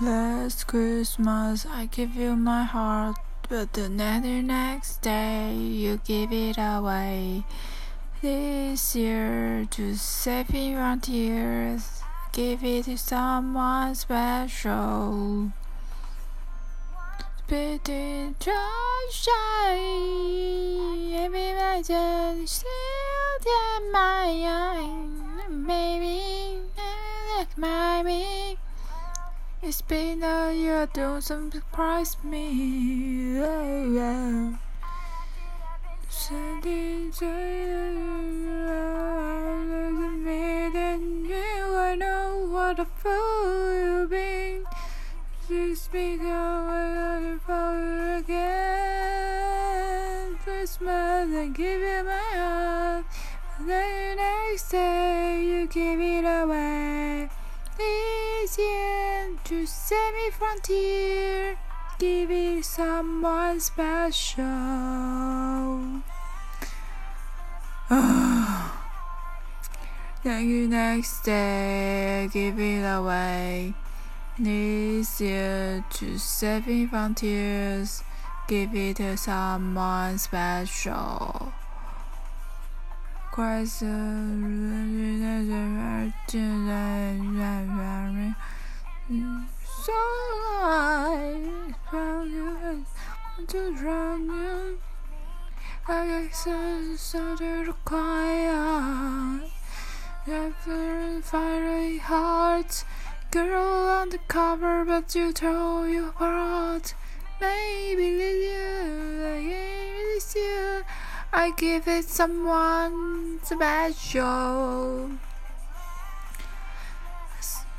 Last Christmas I gave you my heart, but the next day you give it away. This year, to save from tears, give it to someone special. Spitting sunshine, every imagine still in my eye. Maybe like my me. It's been a year, don't surprise me. Oh, yeah. Sending me than you, I know what a fool you've been. Just because I fall again. Christmas, I give you my heart. Then the next day, you give it away. This year, to me from give it someone special. Thank you next day, give it away. This year, to save me give it to someone special. Christ, so I found you to drown you. I started to cry. After fiery heart, girl undercover, but you throw your apart. Maybe you, I miss you. I give it someone special.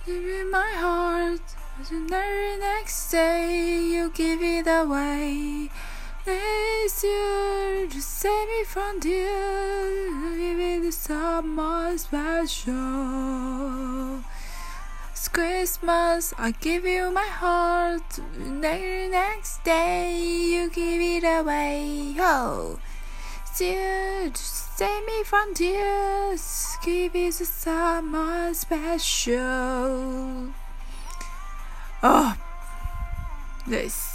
Give it my heart, the very next day you give it away. This year to save me from tears, give it someone special. It's Christmas, I give you my heart. The next day you give it away. Oh you to save me from tears. Give it to someone special. Oh, this.